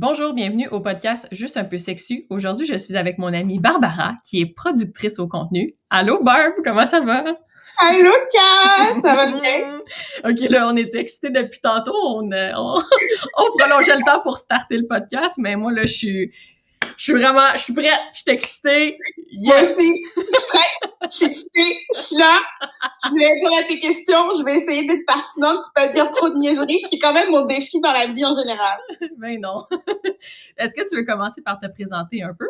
Bonjour, bienvenue au podcast Juste un peu sexu. Aujourd'hui, je suis avec mon amie Barbara, qui est productrice au contenu. Allô Barb, comment ça va? Allô Kat, ça va bien? ok, là, on était excités depuis tantôt. On, euh, on, on prolongeait le temps pour starter le podcast, mais moi, là, je suis je suis vraiment, je suis prête, je suis excitée. Moi aussi, je suis prête, je suis excitée, je suis là. Je vais répondre à tes questions, je vais essayer d'être pertinente, pas dire trop de niaiseries, qui est quand même mon défi dans la vie en général. Ben non. Est-ce que tu veux commencer par te présenter un peu?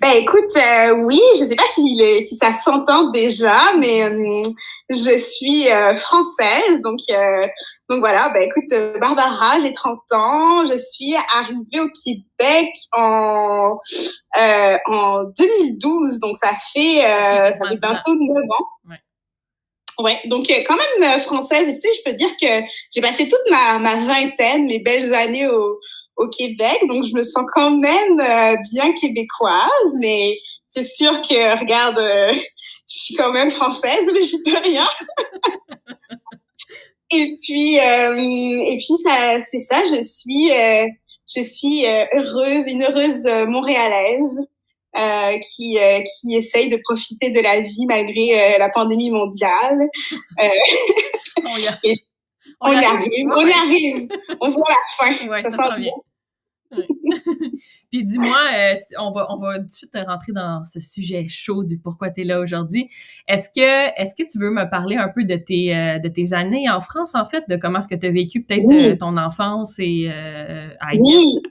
Ben écoute, euh, oui, je sais pas si, si ça s'entend déjà, mais euh, je suis euh, française, donc donc voilà. Ben écoute, Barbara, j'ai 30 ans, je suis arrivée au Québec en en 2012, donc ça fait ça fait bientôt 9 ans. Ouais. Ouais, donc quand même française. Tu sais, je peux dire que j'ai passé toute ma, ma vingtaine, mes belles années au, au Québec, donc je me sens quand même euh, bien québécoise, mais c'est sûr que, regarde, euh, je suis quand même française, mais je peux rien. et puis, euh, et puis ça, c'est ça, je suis, je suis heureuse, une heureuse montréalaise. qui qui essaye de profiter de la vie malgré la pandémie mondiale. on y arrive. On, y arrive, on y arrive, on voit la fin. Ouais, ça, ça sent bien. Puis dis-moi, euh, on va on va tout de suite rentrer dans ce sujet chaud du pourquoi tu es là aujourd'hui. Est-ce que est-ce que tu veux me parler un peu de tes euh, de tes années en France en fait, de comment est-ce que tu as vécu peut-être euh, ton enfance et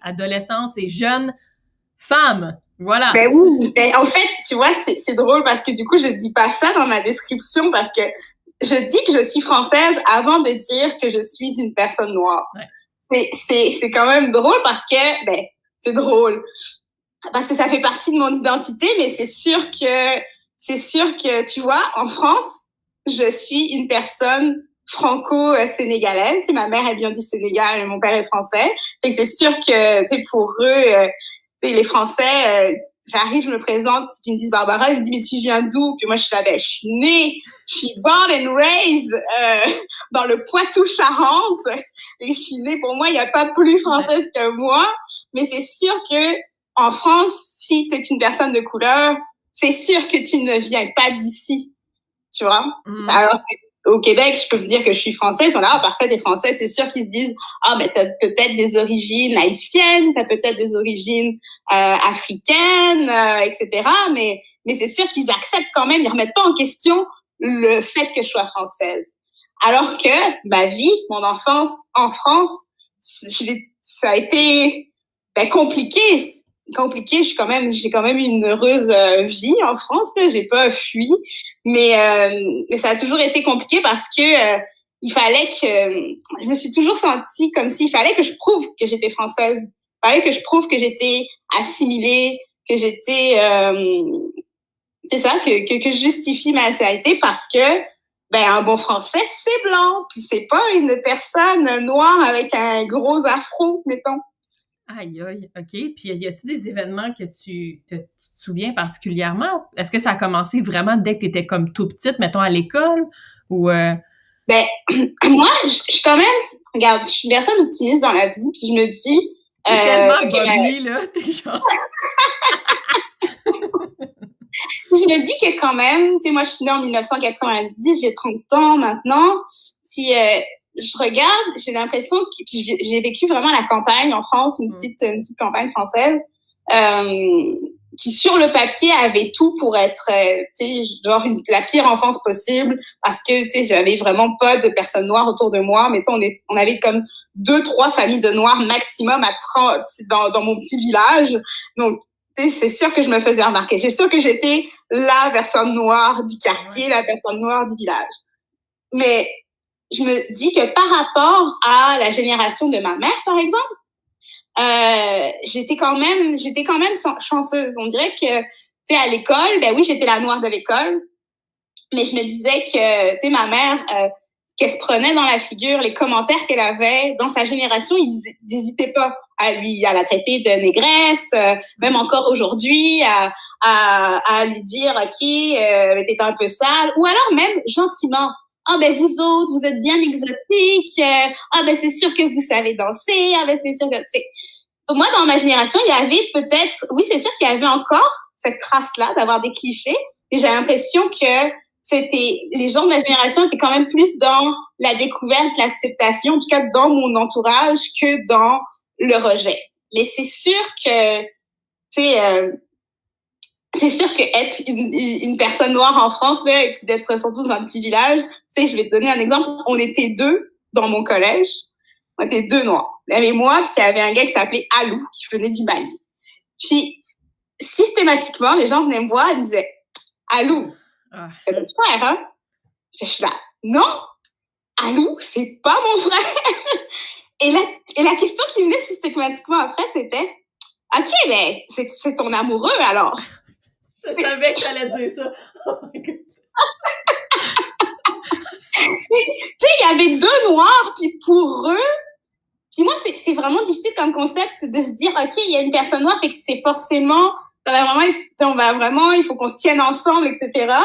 adolescence et jeune femme? Voilà. Ben oui, ben, en fait, tu vois, c'est drôle parce que du coup, je dis pas ça dans ma description parce que je dis que je suis française avant de dire que je suis une personne noire. Ouais c'est quand même drôle parce que, ben, c'est drôle. Parce que ça fait partie de mon identité, mais c'est sûr que, c'est sûr que, tu vois, en France, je suis une personne franco-sénégalaise. Ma mère, elle vient du Sénégal mon père est français. Et c'est sûr que, tu pour eux, euh, les Français, euh, j'arrive, je me présente, puis ils me disent Barbara, ils me disent mais tu viens d'où? Puis moi je suis là, ben je suis née, je suis born and raised euh, dans le Poitou-Charentes. Et je suis née, pour moi, il n'y a pas plus française que moi. Mais c'est sûr que en France, si tu es une personne de couleur, c'est sûr que tu ne viens pas d'ici. Tu vois? Mm. Alors au Québec, je peux me dire que je suis française. On a ah, parfait des Français, c'est sûr qu'ils se disent ah mais t'as peut-être des origines haïtiennes, t'as peut-être des origines euh, africaines, euh, etc. Mais mais c'est sûr qu'ils acceptent quand même, ils remettent pas en question le fait que je sois française. Alors que ma vie, mon enfance en France, ça a été ben, compliqué compliqué. Je suis quand même, j'ai quand même une heureuse euh, vie en France. Là, j'ai pas fui, mais euh, mais ça a toujours été compliqué parce que euh, il fallait que je me suis toujours sentie comme s'il fallait que je prouve que j'étais française. Il fallait que je prouve que j'étais assimilée, que j'étais c'est ça que, que que je justifie ma nationalité parce que ben un bon français c'est blanc puis c'est pas une personne noire avec un gros afro mettons Aïe, aïe, OK. Puis y a-t-il des événements que tu te, souviens particulièrement? Est-ce que ça a commencé vraiment dès que tu étais comme tout petite, mettons à l'école? Ou. Euh? Ben, moi, je suis quand même. Regarde, je suis une personne optimiste dans la vie, puis je me dis. T'es euh, tellement là, t'es genre. je me dis que quand même, tu sais, moi, je suis née en 1990, j'ai 30 ans maintenant. Si, euh, je regarde, j'ai l'impression que j'ai vécu vraiment la campagne en France, une mm. petite, une petite campagne française, euh, qui sur le papier avait tout pour être, euh, tu sais, genre une, la pire enfance possible, parce que tu sais, j'avais vraiment pas de personnes noires autour de moi. Mettons, on, est, on avait comme deux, trois familles de noirs maximum à 30 dans, dans mon petit village. Donc, c'est sûr que je me faisais remarquer. C'est sûr que j'étais la personne noire du quartier, la personne noire du village. Mais je me dis que par rapport à la génération de ma mère, par exemple, euh, j'étais quand même, j'étais quand même chanceuse. On dirait que, tu sais, à l'école, ben oui, j'étais la noire de l'école, mais je me disais que, tu sais, ma mère, euh, qu'elle se prenait dans la figure, les commentaires qu'elle avait dans sa génération, ils n'hésitaient pas à lui, à la traiter de négresse, euh, même encore aujourd'hui, à, à, à, lui dire, OK, euh, t'es un peu sale, ou alors même gentiment ah ben vous autres, vous êtes bien exotiques, ah ben c'est sûr que vous savez danser, ah ben c'est sûr que... moi, dans ma génération, il y avait peut-être, oui, c'est sûr qu'il y avait encore cette trace-là d'avoir des clichés, mais j'ai l'impression que c'était, les gens de ma génération étaient quand même plus dans la découverte, l'acceptation, en tout cas dans mon entourage, que dans le rejet. Mais c'est sûr que, tu sais, euh, c'est sûr que être une, une, personne noire en France, là, et puis d'être surtout dans un petit village, tu sais, je vais te donner un exemple. On était deux dans mon collège. On était deux noirs. Il y avait moi, puis il y avait un gars qui s'appelait Alou, qui venait du Mali. Puis, systématiquement, les gens venaient me voir et me disaient, Alou, ah. c'est ton frère, hein? Je suis là, non, Alou, c'est pas mon frère. et, la, et la question qui venait systématiquement après, c'était, OK, mais c'est ton amoureux alors? Je savais que t'allais dire ça. tu sais, il y avait deux noirs, puis pour eux, puis moi, c'est vraiment difficile comme concept de se dire, OK, il y a une personne noire, fait que c'est forcément, ça va vraiment, on va vraiment, il faut qu'on se tienne ensemble, etc.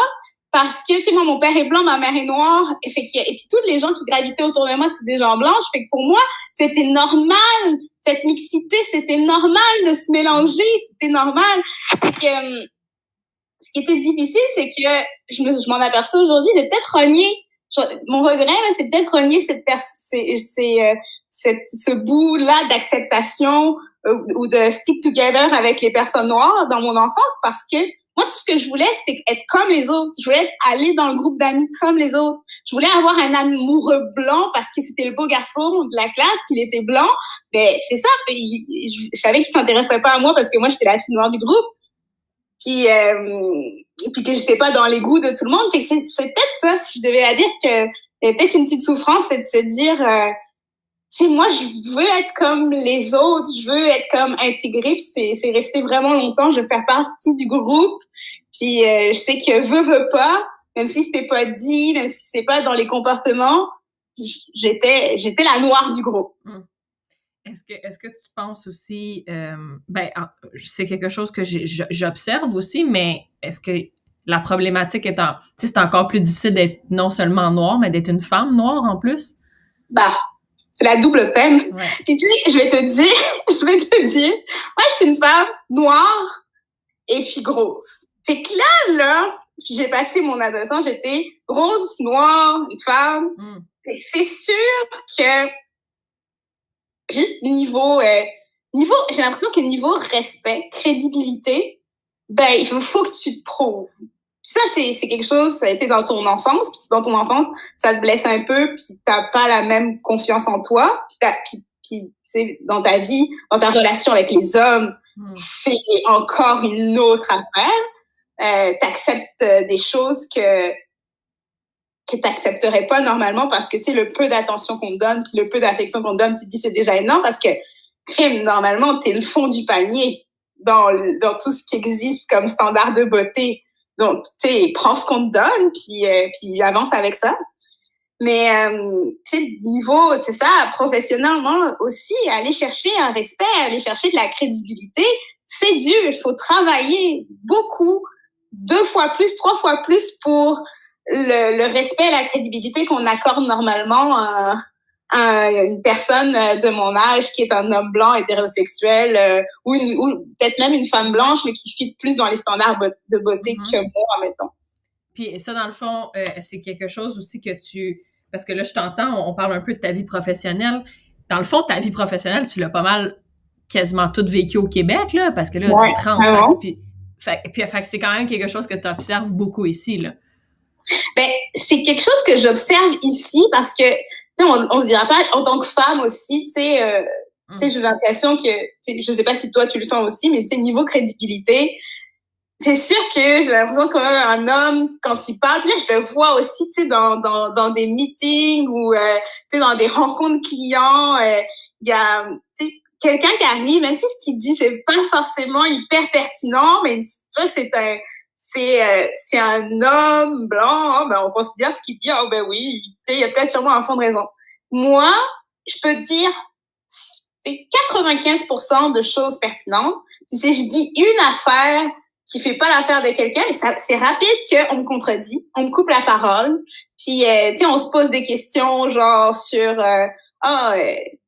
Parce que, tu sais, moi, mon père est blanc, ma mère est noire, et, fait et puis tous les gens qui gravitaient autour de moi, c'était des gens blanches, fait que pour moi, c'était normal, cette mixité, c'était normal de se mélanger, c'était normal. Euh, ce qui était difficile, c'est que je me, je m'en aperçois aujourd'hui, j'ai peut-être renié mon regret, c'est peut-être renier cette, c'est, c'est, euh, cette, ce bout-là d'acceptation euh, ou de stick together avec les personnes noires dans mon enfance parce que moi, tout ce que je voulais, c'était être comme les autres. Je voulais aller dans le groupe d'amis comme les autres. Je voulais avoir un amoureux blanc parce que c'était le beau garçon de la classe, qu'il était blanc. Mais c'est ça. Je, je savais qu'il s'intéresserait pas à moi parce que moi, j'étais la fille noire du groupe. Puis, euh, puis que j'étais pas dans les goûts de tout le monde. Fait c'est, c'est peut-être ça, si je devais la dire, que y a peut-être une petite souffrance, c'est de se dire, euh, sais, moi, je veux être comme les autres, je veux être comme intégrée, puis c'est, c'est resté vraiment longtemps, je veux faire partie du groupe, puis euh, je sais que veut, veut pas, même si c'était pas dit, même si c'était pas dans les comportements, j'étais, j'étais la noire du groupe. Mmh. Est-ce que, est-ce que tu penses aussi, euh, ben, c'est quelque chose que j'observe aussi, mais est-ce que la problématique est en, tu sais, c'est encore plus difficile d'être non seulement noire, mais d'être une femme noire en plus? Bah, c'est la double peine. Puis tu sais, je vais te dire, je vais te dire, moi, je suis une femme noire et puis grosse. Fait que là, là, j'ai passé mon adolescence, j'étais rose, noire, une femme. Mm. C'est sûr que juste niveau, euh, niveau, j'ai l'impression que niveau respect, crédibilité, ben, il faut que tu te prouves. ça, c'est, c'est quelque chose, ça a été dans ton enfance, puis dans ton enfance, ça te blesse un peu, puis t'as pas la même confiance en toi, puis, puis, puis c'est dans ta vie, dans ta relation avec les hommes, hmm. c'est encore une autre affaire. Euh, t'acceptes euh, des choses que que tu n'accepterais pas normalement parce que tu le peu d'attention qu'on te donne, le peu d'affection qu'on te donne, tu te dis c'est déjà énorme parce que crime normalement tu es le fond du panier dans dans tout ce qui existe comme standard de beauté. Donc tu sais prends ce qu'on te donne puis euh, puis avance avec ça. Mais euh, tu sais niveau c'est ça professionnellement aussi aller chercher un respect, aller chercher de la crédibilité, c'est dur, il faut travailler beaucoup deux fois plus, trois fois plus pour le, le, respect et la crédibilité qu'on accorde normalement à, à, une personne de mon âge qui est un homme blanc hétérosexuel euh, ou, ou peut-être même une femme blanche mais qui fit plus dans les standards de beauté mm-hmm. que moi, mettons. Puis ça, dans le fond, euh, c'est quelque chose aussi que tu... Parce que là, je t'entends, on parle un peu de ta vie professionnelle. Dans le fond, ta vie professionnelle, tu l'as pas mal quasiment toute vécu au Québec, là, parce que là, ouais, 30 puis, fait, puis fait, c'est quand même quelque chose que tu observes beaucoup ici, là. Ben, c'est quelque chose que j'observe ici parce que, tu sais, on, on se dira pas, en tant que femme aussi, tu sais, euh, mm. j'ai l'impression que, je sais pas si toi tu le sens aussi, mais tu sais, niveau crédibilité, c'est sûr que j'ai l'impression que un homme, quand il parle, là, je le vois aussi, tu sais, dans, dans, dans des meetings ou, euh, tu sais, dans des rencontres clients, euh, il y a, tu sais, quelqu'un qui arrive, même si ce qu'il dit, c'est pas forcément hyper pertinent, mais c'est un, c'est euh, c'est un homme blanc, hein, ben on considère ce qu'il dit, oh ben oui, il y a peut-être sûrement un fond de raison. Moi, je peux dire c'est 95% de choses pertinentes. Puis si je dis une affaire qui fait pas l'affaire de quelqu'un, c'est rapide qu'on me contredit, on me coupe la parole, puis euh, on se pose des questions genre sur euh, ah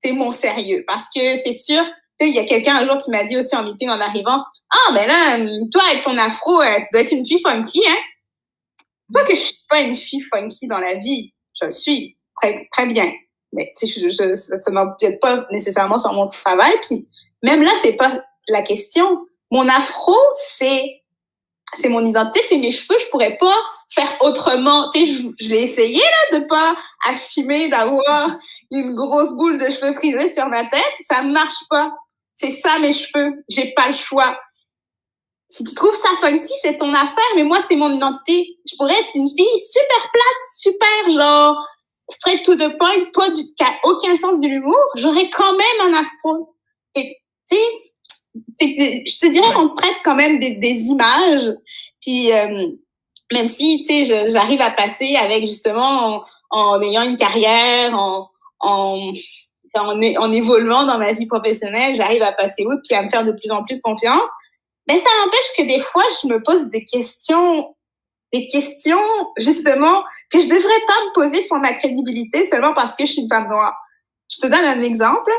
t'es mon sérieux parce que c'est sûr Tu sais, il y a quelqu'un un jour qui m'a dit aussi en meeting en arrivant, ah, mais là, toi, avec ton afro, euh, tu dois être une fille funky, hein? Pas que je suis pas une fille funky dans la vie. Je le suis. Très, très bien. Mais, tu sais, je, je, ça n'empiète pas nécessairement sur mon travail. Puis, même là, c'est pas la question. Mon afro, c'est c'est mon identité, c'est mes cheveux, je pourrais pas faire autrement. Tu sais, je, je l'ai essayé là de pas assumer d'avoir une grosse boule de cheveux frisés sur ma tête, ça marche pas. C'est ça mes cheveux, j'ai pas le choix. Si tu trouves ça funky, c'est ton affaire, mais moi c'est mon identité. Je pourrais être une fille super plate, super genre straight to the point, pas du qui a aucun sens de l'humour, j'aurais quand même un afro. tu sais, je te dirais qu'on prête quand même des, des images, puis euh, même si, tu sais, j'arrive à passer avec justement en, en, ayant une carrière, en, en, en, évoluant dans ma vie professionnelle, j'arrive à passer outre puis à me faire de plus en plus confiance. Mais ça n'empêche que des fois, je me pose des questions, des questions justement que je devrais pas me poser sur ma crédibilité seulement parce que je suis une femme noire. Je te donne un exemple.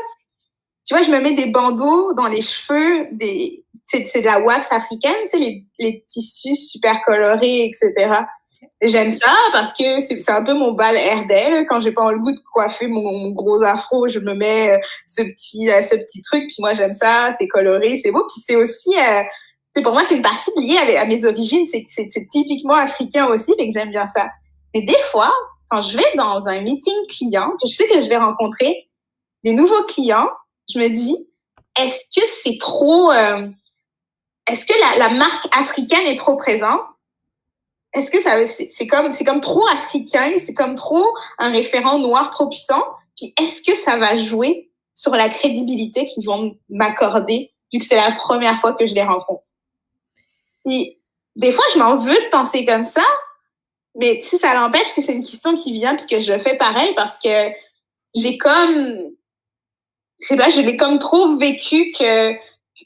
Tu vois, je me mets des bandeaux dans les cheveux, des, c'est de la wax africaine, tu sais, les tissus super colorés, etc. J'aime ça parce que c'est un peu mon bal RDL. Quand j'ai pas le goût de coiffer mon, gros afro, je me mets euh, ce petit euh, ce petit truc. Puis moi j'aime ça, c'est coloré, c'est beau. Puis c'est aussi, euh, pour moi c'est une partie liée à, à mes origines. C'est typiquement africain aussi, fait que j'aime bien ça. Mais des fois, quand je vais dans un meeting client, je sais que je vais rencontrer des nouveaux clients, je me dis est-ce que c'est trop, est-ce que la marque africaine est trop présente? Est-ce que ça c'est comme c'est comme trop africain, c'est comme trop un référent noir trop puissant? Puis est-ce que ça va jouer sur la crédibilité qu'ils vont m'accorder vu que c'est la première fois que je les rencontre? Puis des fois je m'en veux de penser comme ça, mais si ça l'empêche que c'est une question qui vient puis que je fais pareil parce que j'ai comme je sais pas, je l'ai comme trop vécu que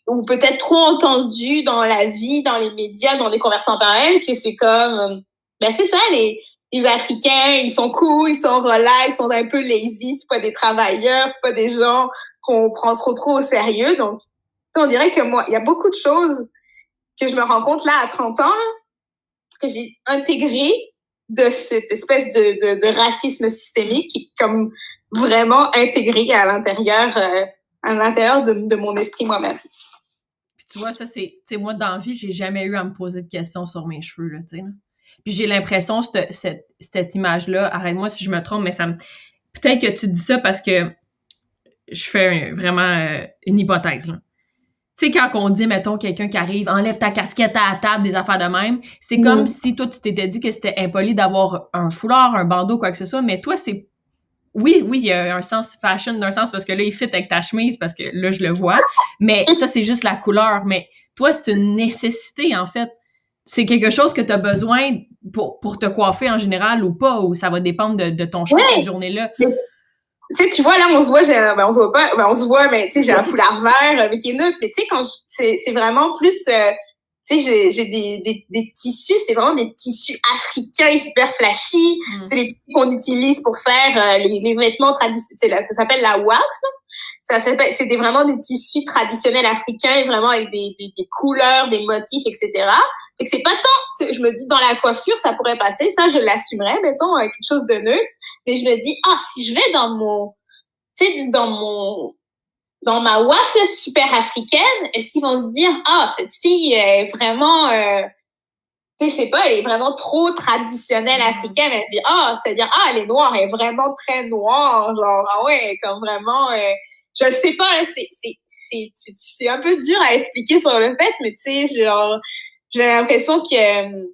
ou peut-être trop entendu dans la vie, dans les médias, dans des conversations pareilles, que c'est comme, euh, ben c'est ça, les, les Africains, ils sont cool, ils sont relax, ils sont un peu lazy, c'est pas des travailleurs, c'est pas des gens qu'on prend trop trop au sérieux. Donc, on dirait que moi, il y a beaucoup de choses que je me rends compte là à 30 ans, que j'ai intégré de cette espèce de, de, de, racisme systémique qui est comme vraiment intégré à l'intérieur euh, à l'intérieur de, de, mon esprit moi-même. Puis tu vois, ça, c'est, tu sais, moi, dans la vie, j'ai jamais eu à me poser de questions sur mes cheveux, là, tu sais. Puis j'ai l'impression, cette, cette, cette image-là, arrête-moi si je me trompe, mais ça me. Peut-être que tu dis ça parce que je fais vraiment euh, une hypothèse, là. Tu sais, quand on dit, mettons, quelqu'un qui arrive, enlève ta casquette à la table, des affaires de même, c'est comme si toi, tu t'étais dit que c'était impoli d'avoir un foulard, un bandeau, quoi que ce soit, mais toi, c'est oui, oui, il y a un sens fashion d'un sens parce que là, il fit avec ta chemise parce que là, je le vois. Mais ça, c'est juste la couleur. Mais toi, c'est une nécessité, en fait. C'est quelque chose que tu as besoin pour, pour te coiffer en général ou pas, ou ça va dépendre de, de ton choix cette journée-là? Tu sais, tu vois, là, on se voit, ben, on se voit pas, ben, on se voit, mais tu sais, j'ai un foulard vert avec une autre, mais tu sais, quand c'est vraiment plus, euh, tu sais, j'ai des, des, des, tissus, c'est vraiment des tissus africains super flashy. Mm. C'est les tissus qu'on utilise pour faire euh, les, les, vêtements traditionnels. Ça s'appelle la wax. Ça c'est des, vraiment des tissus traditionnels africains, vraiment avec des, des, des couleurs, des motifs, etc. Et que c'est pas tant, je me dis, dans la coiffure, ça pourrait passer. Ça, je l'assumerais, mettons, avec quelque chose de neutre. Mais je me dis, ah, si je vais dans mon, tu sais, dans mon, dans ma wax super africaine, est-ce qu'ils vont se dire ah cette fille est vraiment euh, tu sais je sais pas elle est vraiment trop traditionnelle africaine elle dit ah c'est à dire ah elle est noire elle est vraiment très noire genre ah ouais comme vraiment euh, je sais pas c'est c'est c'est c'est un peu dur à expliquer sur le fait mais tu sais genre j'ai l'impression que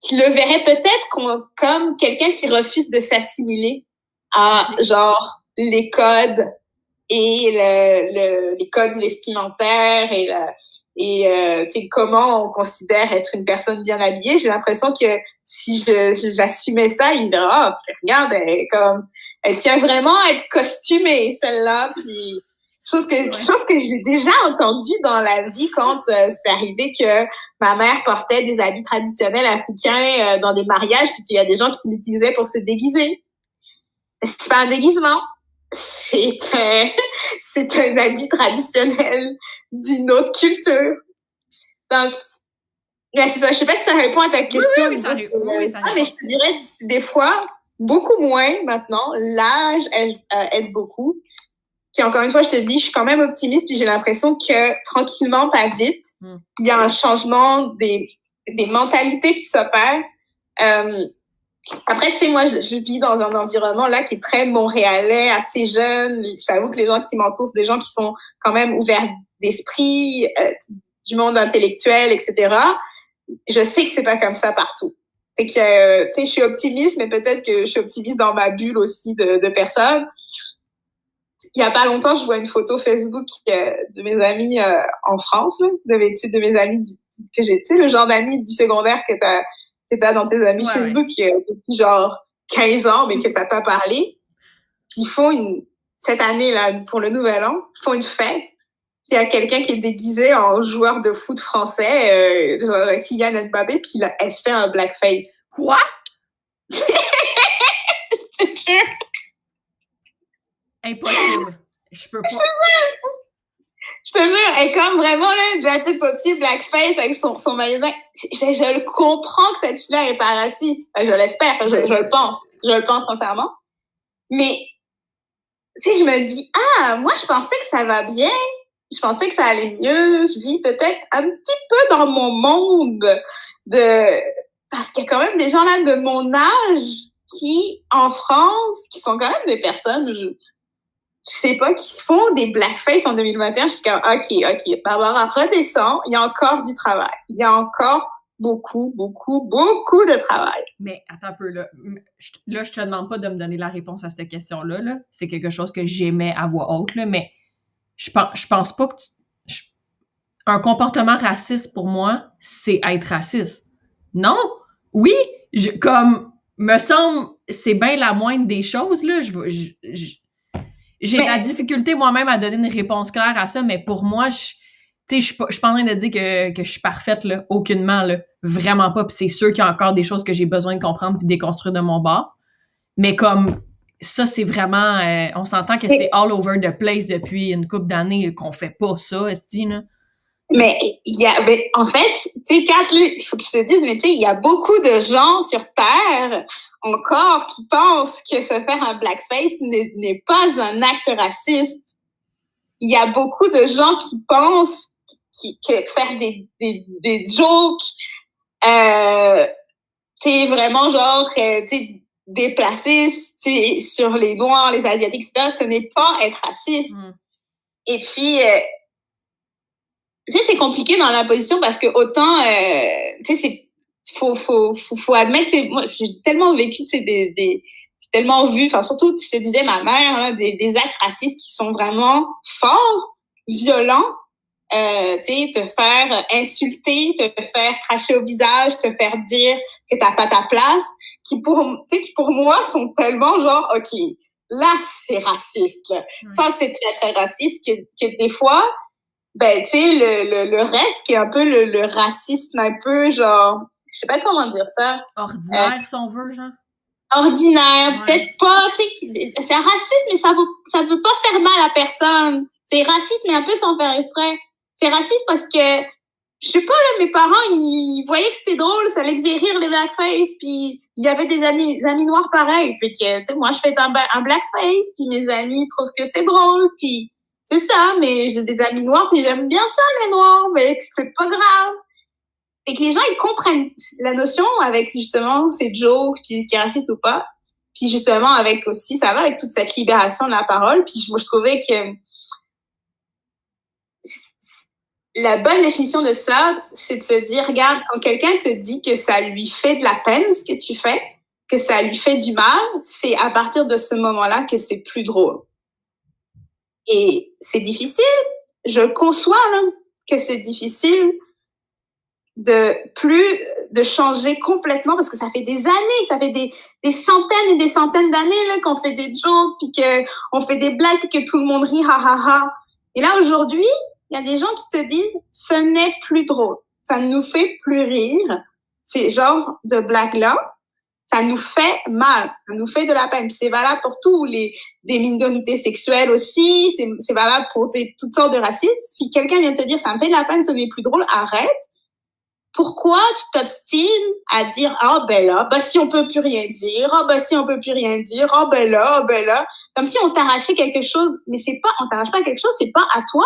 qu'il le verrait peut-être comme, comme quelqu'un qui refuse de s'assimiler à genre les codes et le, le, les codes vestimentaires et, la, et euh, comment on considère être une personne bien habillée. J'ai l'impression que si j'assumais ça, il dirait ah regarde elle, comme elle tient vraiment à être costumée celle-là puis chose que chose que j'ai déjà entendu dans la vie quand euh, c'est arrivé que ma mère portait des habits traditionnels africains euh, dans des mariages puis qu'il y a des gens qui l'utilisaient pour se déguiser. C'est pas un déguisement c'est un, c'est un habit traditionnel d'une autre culture. Donc, c'est ça. Je sais pas si ça répond à ta question. Oui, ça, oui, ça ah, mais je te dirais, des fois, beaucoup moins maintenant. L'âge aide, euh, aide beaucoup. Puis encore une fois, je te dis, je suis quand même optimiste, puis j'ai l'impression que tranquillement, pas vite, hmm. il y a un changement des, des mentalités qui s'opèrent. Euh, après, tu sais, moi, je, vis dans un environnement là qui est très montréalais, assez jeune. J'avoue que les gens qui m'entourent, des gens qui sont quand même ouverts d'esprit, euh, du monde intellectuel, etc. Je sais que c'est pas comme ça partout. Fait que, euh, je suis optimiste, mais peut-être que je suis optimiste dans ma bulle aussi de, personnes il y a pas longtemps, je vois une photo Facebook euh, de mes amis en France, de, mes, de mes amis que j'ai, tu sais, le genre d'amis du secondaire que t'as que t'as dans tes amis Facebook euh, depuis genre 15 ans, mais que t'as pas parlé. Puis ils font une cette année là pour le Nouvel An, ils font une fête. Puis il y a quelqu'un qui est déguisé en joueur de foot français, euh, genre Kylian Mbappé, puis là, elle se fait un blackface. Quoi? Impossible. Je peux pas. Je te jure, elle est comme vraiment là, de la tête papier blackface avec son, son magasin. Je, je, le comprends que cette fille-là est pas raciste. je l'espère, je, je, le pense. Je le pense sincèrement. Mais, tu sais, je me dis, ah, moi, je pensais que ça va bien. Je pensais que ça allait mieux. Je vis peut-être un petit peu dans mon monde de, parce qu'il y a quand même des gens là de mon âge qui, en France, qui sont quand même des personnes, je, sais pas, qui se font des blackface en 2021. Je suis comme, OK, OK, Barbara, redescend. Il y a encore du travail. Il y a encore beaucoup, beaucoup, beaucoup de travail. Mais attends un peu, là. Là, je te demande pas de me donner la réponse à cette question-là. -là, C'est quelque chose que j'aimais à voix haute, là, mais je pense, je pense pas que un comportement raciste pour moi, c'est être raciste. Non! Oui! Je, comme, me semble, c'est bien la moindre des choses, là. Je, je, j'ai de la difficulté moi-même à donner une réponse claire à ça, mais pour moi, je je suis pas, en train de dire que, que je suis parfaite, là, aucunement, là, vraiment pas. Puis c'est sûr qu'il y a encore des choses que j'ai besoin de comprendre puis déconstruire de mon bord. Mais comme ça, c'est vraiment, euh, on s'entend que c'est all over the place depuis une couple d'années qu'on fait pas ça, Esti, là. Mais y a, en fait, tu sais, Kat, il faut que je te dise, mais tu sais, il y a beaucoup de gens sur Terre encore qui pensent que se faire un blackface n'est pas un acte raciste. Il y a beaucoup de gens qui pensent que faire des, des, des jokes, euh, c'est vraiment genre, euh, déplacé sur les Noirs, les Asiatiques, etc., ce n'est pas être raciste. Mm. Et puis, euh, tu sais, c'est compliqué dans la position parce que autant, euh, tu sais, c'est faut, faut, faut, faut admettre, moi, j'ai tellement vécu, des, des j'ai tellement vu, enfin, surtout, je te disais, ma mère, des, des actes racistes qui sont vraiment forts, violents, euh, tu sais, te faire insulter, te faire cracher au visage, te faire dire que t'as pas ta place, qui pour, tu sais, qui pour moi sont tellement genre, ok, là, c'est raciste, là. Ça, c'est très, très raciste que, que des fois, ben, tu sais, le, le, le, reste qui est un peu le, le racisme un peu genre je sais pas comment dire ça. Ordinaire, euh, si on veut, genre. Ordinaire, peut-être pas, tu sais, c'est un racisme, mais ça ça veut pas faire mal à personne. C'est raciste, mais un peu sans faire exprès. C'est raciste parce que, je sais pas, là, mes parents, ils voyaient que c'était drôle, ça les faisait rire, les blackface, puis il y avait des amis, amis noirs pareils. Fait que, tu sais, moi, je fais un, un blackface, puis mes amis trouvent que c'est drôle, puis c'est ça, mais j'ai des amis noirs, puis j'aime bien ça, les noirs, mais c'est pas grave et que les gens ils comprennent la notion avec justement ces jokes puis ce qui est raciste ou pas. Puis justement avec aussi ça va avec toute cette libération de la parole. Puis je trouvais que la bonne définition de ça c'est de se dire regarde quand quelqu'un te dit que ça lui fait de la peine ce que tu fais que ça lui fait du mal c'est à partir de ce moment-là que c'est plus drôle. Et c'est difficile. Je conçois là, que c'est difficile de plus de changer complètement parce que ça fait des années, ça fait des, des centaines et des centaines d'années là qu'on fait des jokes puis que on fait des blagues que tout le monde rit ha ha ha. Et là aujourd'hui, il y a des gens qui te disent ce n'est plus drôle, ça ne nous fait plus rire ces genres de blagues là. ça nous fait mal, ça nous fait de la peine. C'est valable pour tous les des minorités sexuelles aussi, c'est valable pour toutes sortes de racistes. Si quelqu'un vient te dire ça me fait de la peine, ce n'est plus drôle, arrête. Pourquoi tu t'obstines à dire ah oh, ben là, ben si on peut plus rien dire, ah oh, ben si on peut plus rien dire, ah oh, ben là, ah ben là, comme si on t'arrachait quelque chose, mais c'est pas on t'arrache pas quelque chose, c'est pas à toi,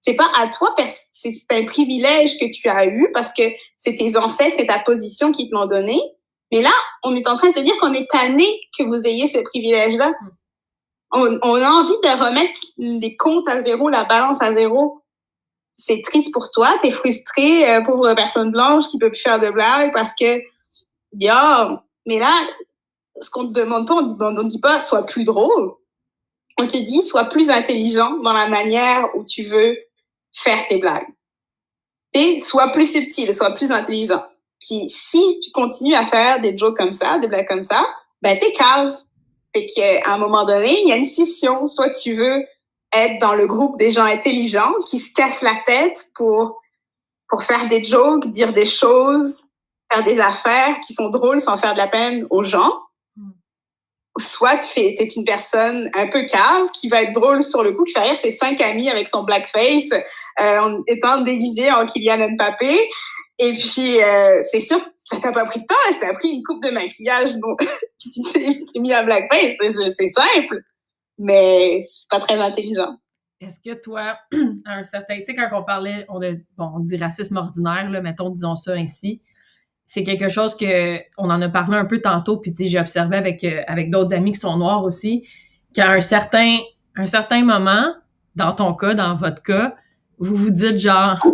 c'est pas à toi, c'est un privilège que tu as eu parce que c'est tes ancêtres et ta position qui te l'ont donné. Mais là, on est en train de te dire qu'on est tanné que vous ayez ce privilège-là. Mm. On, on, a envie de remettre les comptes à zéro, la balance à zéro. C'est triste pour toi, t'es frustré, euh, pauvre personne blanche qui peut plus faire de blagues parce que, oh, mais là, ce qu'on te demande pas, on on dit pas, sois plus drôle. On te dit, sois plus intelligent dans la manière où tu veux faire tes blagues. Et sois plus subtil, sois plus intelligent. Puis si tu continues à faire des jokes comme ça, des blagues comme ça, ben t'es cave. Fait qu'à un moment donné, il y a une scission. Soit tu veux être dans le groupe des gens intelligents qui se cassent la tête pour pour faire des jokes, dire des choses, faire des affaires qui sont drôles sans faire de la peine aux gens. Hmm. Soit tu es une personne un peu cave qui va être drôle sur le coup, qui fait rire ses cinq amis avec son blackface, euh, en étant déguisé en Kylian Mbappé, et puis, euh, c'est sûr ça t'a pas pris de temps, ça t'a pris une coupe de maquillage, bon, puis tu t'es mis à blackface, c'est simple, mais c'est pas très intelligent. Est-ce que toi, à un certain, tu sais, quand on parlait, on, bon, on dit racisme ordinaire, là, mettons, disons ça ainsi, c'est quelque chose que on en a parlé un peu tantôt, puis j'ai observé avec, euh, avec d'autres amis qui sont noirs aussi, qu'à un certain, un certain moment, dans ton cas, dans votre cas, vous vous dites genre,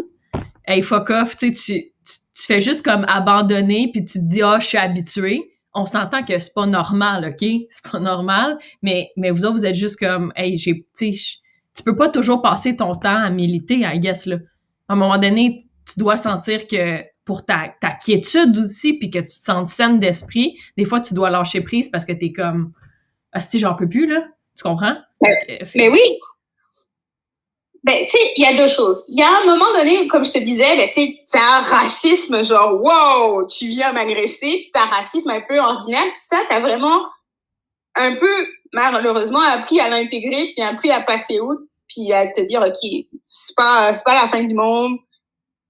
hey, fuck off, tu sais, tu, fais juste comme abandonner puis tu te dis ah je suis habitué on s'entend que c'est pas normal ok? C'est pas normal mais mais vous autres vous êtes juste comme hey j'ai tu peux pas toujours passer ton temps à militer I guess là. À un moment donné tu dois sentir que pour ta, ta quiétude aussi puis que tu te sens saine d'esprit des fois tu dois lâcher prise parce que t'es comme ah si j'en peux plus là. Tu comprends? Mais oui ben, tu sais, il y a deux choses. Il y a un moment donné, comme je te disais, ben, tu sais, t'as un racisme genre, wow, tu viens m'agresser, puis t'as un racisme un peu ordinaire, puis ça, t'as vraiment un peu, malheureusement, appris à l'intégrer, puis appris à passer outre, puis à te dire, OK, c'est pas, c'est pas la fin du monde.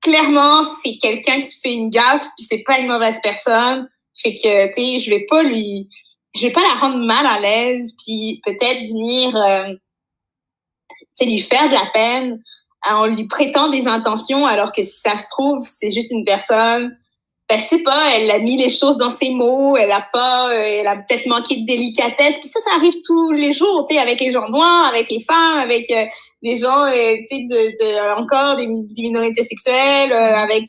Clairement, c'est quelqu'un qui fait une gaffe, puis c'est pas une mauvaise personne. Fait que, tu sais, je vais pas lui, je vais pas la rendre mal à l'aise, puis peut-être venir, euh, c'est lui faire de la peine en lui prêtant des intentions alors que si ça se trouve c'est juste une personne ben c'est pas elle a mis les choses dans ses mots elle a pas euh, elle a peut-être manqué de délicatesse puis ça ça arrive tous les jours tu sais avec les gens noirs avec les femmes avec euh, les gens euh, tu de, de, encore des, minorités sexuelles avec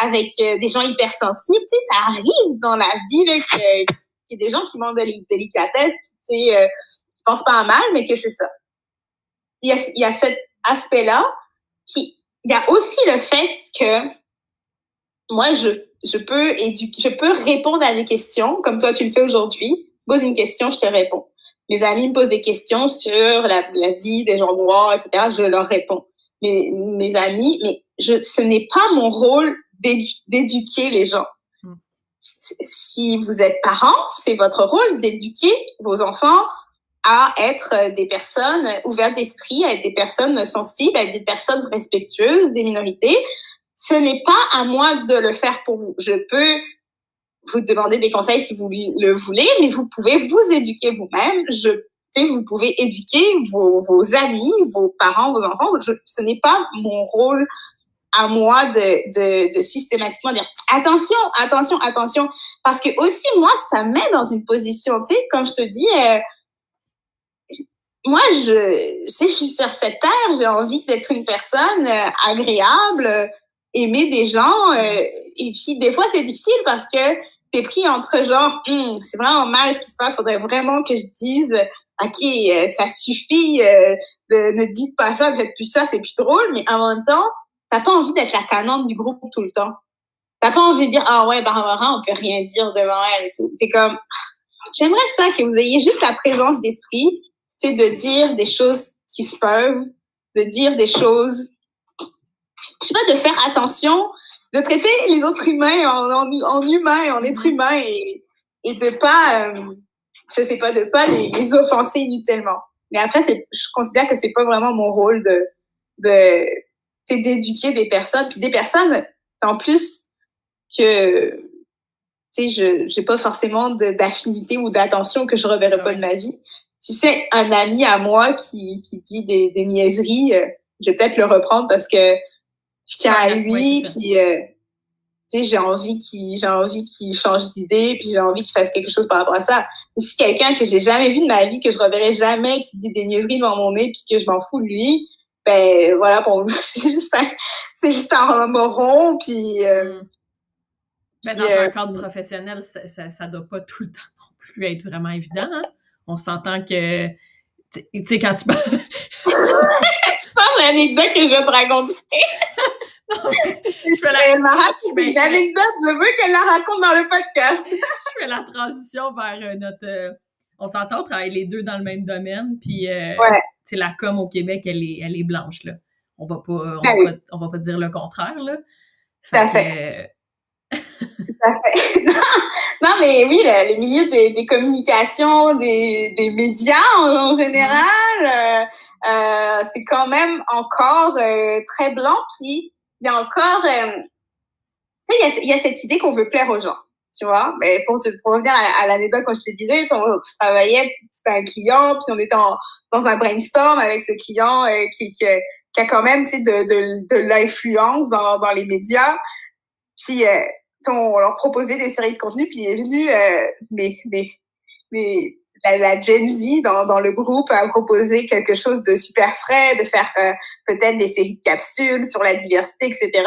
avec des gens hypersensibles tu sais ça arrive dans la vie là que qu'il y a des gens qui manquent de délicatesse tu sais qui pensent pas à mal mais que c'est ça il y a, il y a cet aspect-là. Puis, il y a aussi le fait que moi, je, je peux éduquer, je peux répondre à des questions, comme toi, tu le fais aujourd'hui. Pose une question, je te réponds. Mes amis me posent des questions sur la, la vie des gens noirs, etc. Je leur réponds. Mes, mes amis, mais je, ce n'est pas mon rôle d'éduquer les gens. Hmm. Si vous êtes parents, c'est votre rôle d'éduquer vos enfants à être des personnes ouvertes d'esprit, à être des personnes sensibles, à être des personnes respectueuses des minorités. Ce n'est pas à moi de le faire pour vous. Je peux vous demander des conseils si vous le voulez, mais vous pouvez vous éduquer vous-même. Je, vous pouvez éduquer vos, amis, vos parents, vos enfants. Ce n'est pas mon rôle à moi de, de, de, systématiquement dire attention, attention, attention, parce que aussi moi ça me met dans une position, tu sais, comme je te dis, euh, moi, je, je suis sur cette terre, j'ai envie d'être une personne euh, agréable, aimer des gens. Euh, et puis, des fois, c'est difficile parce que t'es pris entre genre, hum, c'est vraiment mal ce qui se passe, faudrait vraiment que je dise, OK, euh, ça suffit, ne dites pas ça, ne faites plus ça, c'est plus drôle, mais en même temps, t'as pas envie d'être la canante du groupe tout le temps. T'as pas envie de dire, ah ouais, Barbara, on peut rien dire devant elle et tout. T'es comme, j'aimerais ça que vous ayez juste la présence d'esprit c'est de dire des choses qui se peuvent, de dire des choses, je sais pas, de faire attention, de traiter les autres humains en, en, en être humain et et de pas, euh, je sais pas, de pas les, les offenser inutilement. Mais après, je considère que c'est pas vraiment mon rôle de, de, d'éduquer des personnes. Puis des personnes, en plus que, tu sais, je, j'ai pas forcément d'affinité ou d'attention que je reverrai pas de ma vie. Si c'est un ami à moi qui, qui dit des, des niaiseries, euh, je vais peut-être le reprendre parce que je tiens à lui, puis euh, tu sais, j'ai envie qu'il j'ai envie qu'il change d'idée, puis j'ai envie qu'il fasse quelque chose par rapport à ça. Mais si quelqu'un que j'ai jamais vu de ma vie, que je reverrai jamais, qui dit des niaiseries devant mon nez, puis que je m'en fous de lui, ben voilà, bon, c'est juste un, c'est juste un moron, puis. Euh, mm. Mais dans un euh, cadre professionnel, ça, ça, ça, doit pas tout le temps non plus être vraiment évident. Hein? On s'entend que, tu sais, quand tu tu parles l'anecdote que je vais te raconter. je fais la... une anecdote, je veux qu'elle la raconte dans le podcast. je fais la transition vers euh, notre. Euh, on s'entend, on travaille les deux dans le même domaine, puis euh, c'est la com au Québec, elle est, elle est blanche là. On va pas, on, ah va, pas, on va pas dire le contraire là. À fait. À non, mais oui, les milieux des, des communications, des, des médias en, général, euh, c'est quand même encore très blanc. Puis il y a encore, euh, tu sais, il y a, cette idée qu'on veut plaire aux gens, tu vois. Mais pour, te, pour revenir à, l'anecdote, quand je te disais, on, travaillais, c'était un client, puis on était dans un brainstorm avec ce client euh, qui, qui, qui, a quand même, de, de, de l'influence dans, dans les médias. Puis, euh, on leur proposait des séries de contenus, puis il est venu, euh, mais, mais, mais la, la, Gen Z dans, dans le groupe a proposé quelque chose de super frais, de faire euh, peut-être des séries de capsules sur la diversité, etc.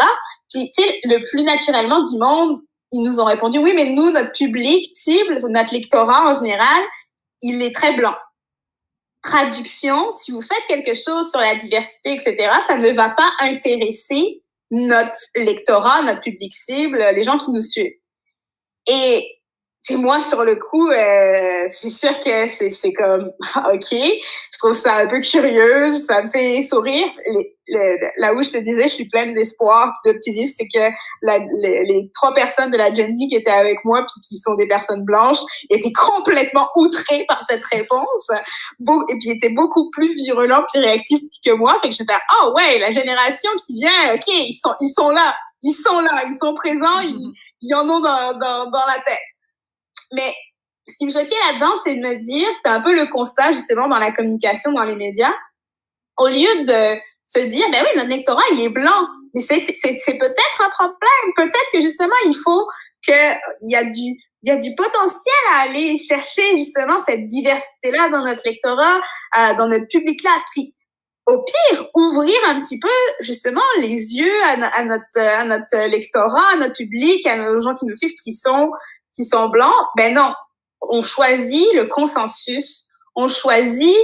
Puis, tu sais, le plus naturellement du monde, ils nous ont répondu, oui, mais nous, notre public cible, notre lectorat en général, il est très blanc. Traduction, si vous faites quelque chose sur la diversité, etc., ça ne va pas intéresser notre lectorat, notre public cible, les gens qui nous suivent. Et c'est moi sur le coup, euh, c'est sûr que c'est comme ok, je trouve ça un peu curieux, ça me fait sourire. Là où je te disais, je suis pleine d'espoir, d'optimisme, c'est que la, les, les, trois personnes de la Gen Z qui étaient avec moi, puis qui sont des personnes blanches, étaient complètement outrées par cette réponse, et puis étaient beaucoup plus virulents, plus réactifs que moi. Fait que j'étais ah oh, ouais, la génération qui vient, ok, ils sont ils sont là, ils sont là, ils sont présents, ils, ils en ont dans, dans, dans la tête. Mais ce qui me choquait là-dedans, c'est de me dire, c'était un peu le constat justement dans la communication, dans les médias, au lieu de se dire, ben oui, notre lectorat, il est blanc, mais c'est, peut-être un problème. Peut-être que justement, il faut qu'il y a du, il y a du potentiel à aller chercher justement cette diversité-là dans notre lectorat, euh, dans notre public-là. Puis, au pire, ouvrir un petit peu justement les yeux à, notre, à notre lectorat, à notre public, à nos gens qui nous suivent, qui sont qui sont blancs, ben non, on choisit le consensus, on choisit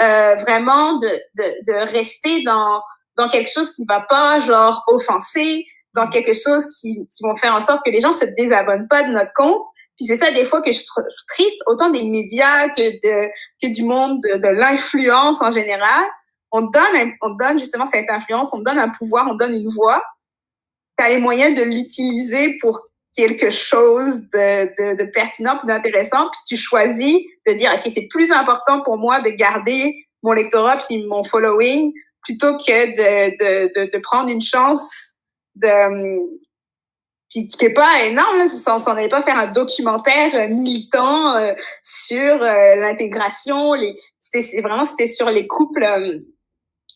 euh, vraiment de, de, de, rester dans, dans quelque chose qui va pas genre offenser, dans quelque chose qui, qui vont faire en sorte que les gens se désabonnent pas de notre compte. Puis c'est ça des fois que je suis triste, autant des médias que de que du monde de, de l'influence en général. On donne on donne justement cette influence, on donne un pouvoir, on donne une voix. Tu as les moyens de l'utiliser pour quelque chose de, de, pertinent puis d'intéressant, puis tu choisis de dire, OK, c'est plus important pour moi de garder mon lectorat puis mon following plutôt que de, de, de, prendre une chance de qui n'est pas énorme, là, on s'en allait pas faire un documentaire militant euh, sur euh, l'intégration, les c'était vraiment c'était sur les couples euh,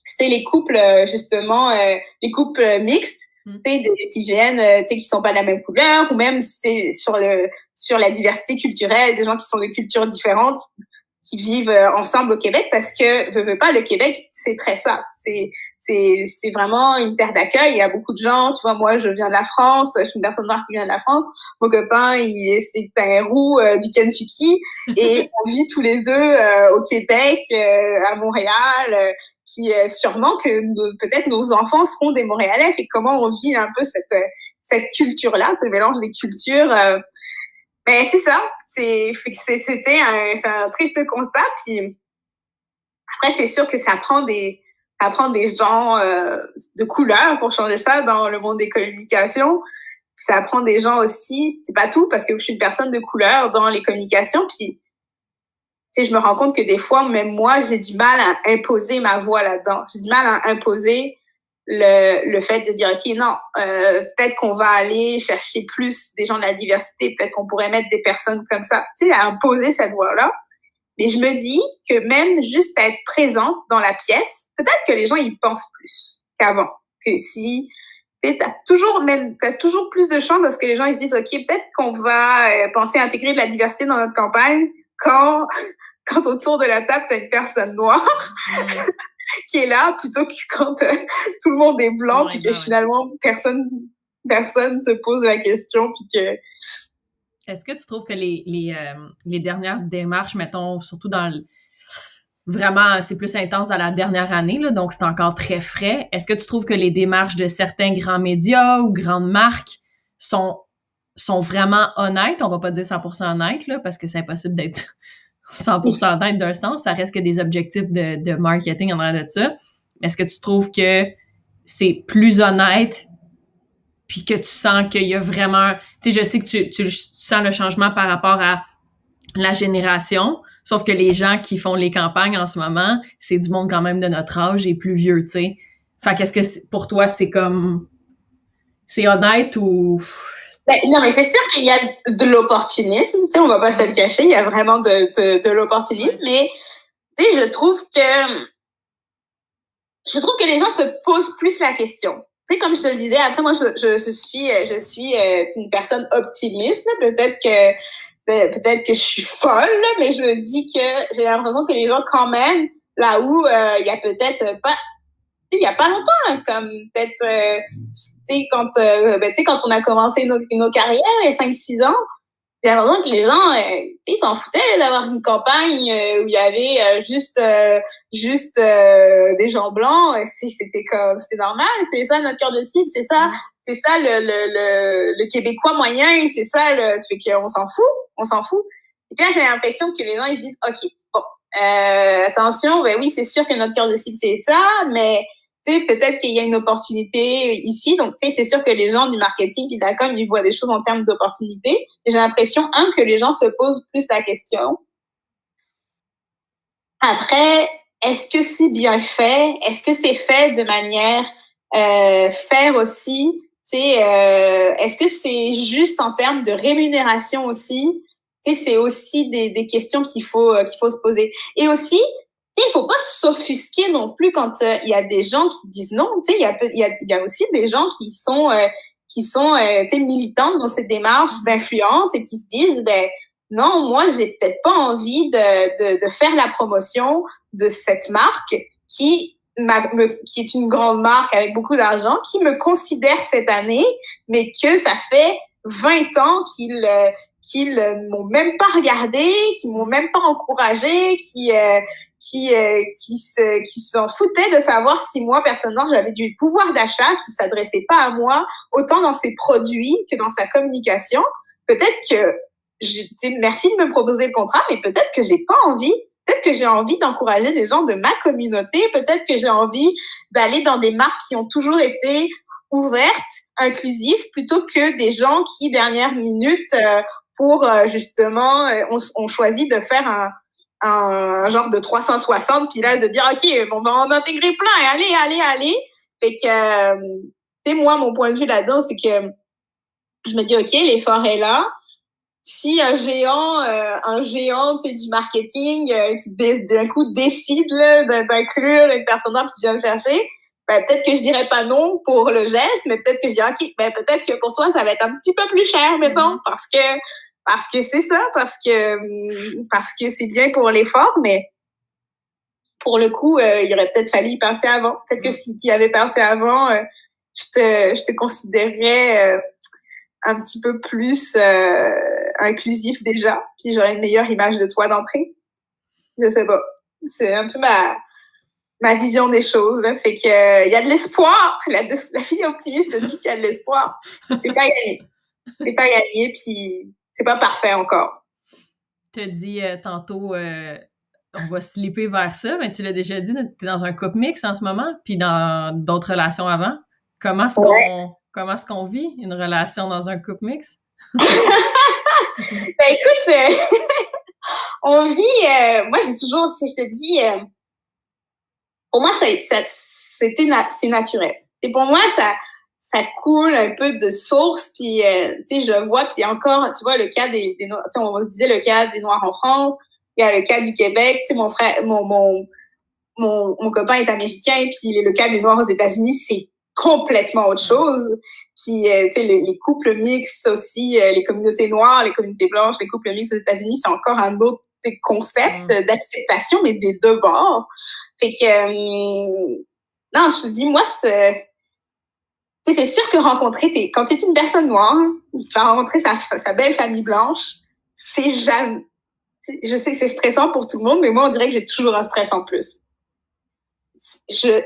c'était les couples justement les couples mixtes Mm. qui viennent, euh, qui sont pas de la même couleur, ou même c'est sur le sur la diversité culturelle, des gens qui sont de cultures différentes, qui vivent euh, ensemble au Québec, parce que veux, veux pas, le Québec, c'est très ça. C'est c'est c'est vraiment une terre d'accueil. Il y a beaucoup de gens. Tu vois, moi, je viens de la France. Je suis une personne noire qui vient de la France. Mon copain, il est c'est un roux euh, du Kentucky, et on vit tous les deux au Québec, à Montréal puis euh, sûrement que peut-être nos enfants seront des Montréalais. Et comment on vit un peu cette, euh, cette culture-là, ce mélange des cultures. Euh. mais c'est ça. C'était un, un triste constat. Puis après, c'est sûr que ça prend des, ça prend des gens de couleur pour changer ça dans le monde des communications. ça prend des gens aussi, c'est pas tout parce que je suis une personne de couleur dans les communications puis sais, je me rends compte que des fois, même moi, j'ai du mal à imposer ma voix là-dedans. J'ai du mal à imposer le, le fait de dire, OK, non, euh, peut-être qu'on va aller chercher plus des gens de la diversité, peut-être qu'on pourrait mettre des personnes comme ça, tu sais, à imposer cette voix-là. Mais je me dis que même juste être présente dans la pièce, peut-être que les gens y pensent plus qu'avant. Que si tu as toujours même as toujours plus de chances à ce que les gens ils se disent OK, peut-être qu'on va euh, penser à intégrer de la diversité dans notre campagne quand quand autour de la table tu as une personne noire. qui est là plutôt que quand euh, tout le monde est blanc puis que finalement personne personne se pose la question puis que est-ce que tu trouves que les, les, euh, les dernières démarches, mettons, surtout dans le, vraiment, c'est plus intense dans la dernière année, là, donc c'est encore très frais. Est-ce que tu trouves que les démarches de certains grands médias ou grandes marques sont, sont vraiment honnêtes? On va pas dire 100% honnêtes, là, parce que c'est impossible d'être 100% honnête d'un sens. Ça reste que des objectifs de, de marketing en arrière de ça. Est-ce que tu trouves que c'est plus honnête puis que tu sens qu'il y a vraiment... Tu sais, je sais que tu, tu, sens le changement par rapport à la génération, sauf que les gens qui font les campagnes en ce moment, c'est du monde quand même de notre âge et plus vieux, tu sais. Fait qu'est-ce que pour toi, c'est comme... C'est honnête ou... Ben, non, mais c'est sûr qu'il y a de l'opportunisme, tu sais, on va pas se le cacher, il y a vraiment de, de, de l'opportunisme, mais tu sais, je trouve que je trouve que les gens se posent plus la question tu sais, comme je te le disais, après, moi, je, je, je suis, euh, je suis euh, une personne optimiste. Peut-être que peut-être que je suis folle, mais je me dis que j'ai l'impression que les gens, quand même, là où euh, il y a peut-être pas il y a pas longtemps, comme peut-être, tu sais, quand, ben, quand on a commencé nos, carrières, il y a 5-6 ans, j'ai l'impression que les gens, euh, ils s'en foutaient d'avoir une campagne euh, où il y avait euh, juste juste des gens blancs. C'était comme, c'était normal. C'est ça notre cœur de cible. C'est ça, c'est ça le, le, le, québécois moyen. C'est ça le, tu fais qu'on s'en fout, on s'en fout. Et là, j'ai l'impression que les gens ils se disent, ok, bon, attention, ben oui, c'est sûr que notre cœur de cible c'est ça, mais tu sais, peut-être qu'il y a une opportunité ici. Donc, tu sais, c'est sûr que les gens du marketing et de la ils voient des choses en termes d'opportunité. Et j'ai l'impression, un, que les gens se posent plus la question. Après, est-ce que c'est bien fait? Est-ce que c'est fait de manière euh, faire aussi? Tu sais, euh, est-ce que c'est juste en termes de rémunération aussi? Tu sais, c'est aussi des, des questions qu'il faut qu'il faut se poser. Et aussi, il faut pas s'offusquer non plus quand euh, il y a des gens qui disent non. Il y a, y, a, y a aussi des gens qui sont euh, qui sont euh, militantes dans cette démarche d'influence et qui se disent ben non, moi j'ai peut-être pas envie de, de, de, faire la promotion de cette marque qui me, qui est une grande marque avec beaucoup d'argent, qui me considère cette année, mais que ça fait 20 ans qu'ils qu'ils m'ont même pas regardé, qui m'ont même pas encouragé, qui euh, qui euh, qui se qui s'en foutaient de savoir si moi personnellement j'avais du pouvoir d'achat, qui s'adressait pas à moi autant dans ses produits que dans sa communication. Peut-être que merci de me proposer le contrat, mais peut-être que j'ai pas envie. Peut-être que j'ai envie d'encourager des gens de ma communauté. Peut-être que j'ai envie d'aller dans des marques qui ont toujours été ouvertes, inclusives, plutôt que des gens qui, dernière minute, euh, pour euh, justement, euh, on, on, choisit de faire un, un, genre de 360, puis là, de dire, OK, on va en intégrer plein, allez, allez, allez. Fait que, euh, tu sais, moi, mon point de vue là-dedans, c'est que je me dis, OK, l'effort est là. Si un géant, un géant, tu sais, du marketing qui d'un coup décide d'inclure une personne qui vient me chercher, ben, peut-être que je dirais pas non pour le geste, mais peut-être que je dirais, OK, ben, peut-être que pour toi, ça va être un petit peu plus cher, mettons, mm-hmm. parce que parce que c'est ça, parce que parce que c'est bien pour l'effort, mais pour le coup, euh, il aurait peut-être fallu y penser avant. Peut-être que mm. si tu y avais pensé avant, euh, je te je te considérerais euh, un petit peu plus inclusif déjà, puis j'aurais une meilleure image de toi d'entrée. Je sais pas. C'est un peu ma ma vision des choses. Là. Fait que il y a de l'espoir. La, la fille optimiste dit qu'il y a de l'espoir. C'est pas gagné. C'est pas gagné, puis c'est pas parfait encore. Tu as dit euh, tantôt, euh, on va slipper vers ça, mais tu l'as déjà dit, tu es dans un couple mix en ce moment, puis dans d'autres relations avant. Comment est-ce qu'on comment est-ce qu'on vit une relation dans un couple mix? ben écoute, euh, on vit, moi j'ai toujours, si je te dis, pour moi c'était c'est naturel. Et pour moi ça ça coule un peu de source puis tu sais je vois puis encore tu vois le cas des, des noirs, on se disait le cas des noirs en France, il y a le cas du Québec, tu sais mon frère mon mon mon, mon copain est américain puis le cas des noirs aux États-Unis c'est complètement autre chose. Puis, euh, tu sais, les, couples mixtes aussi, euh, les communautés noires, les communautés blanches, les couples mixtes aux États-Unis, c'est encore un autre concept mm. d'acceptation, mais des deux bords. Fait que, euh, non, je te dis, moi, c'est... C'est sûr que rencontrer quand tu es une personne noire, tu vas rencontrer sa, belle famille blanche, c'est jamais, je sais que c'est stressant pour tout le monde, mais moi, on dirait que j'ai toujours un stress en plus. Je,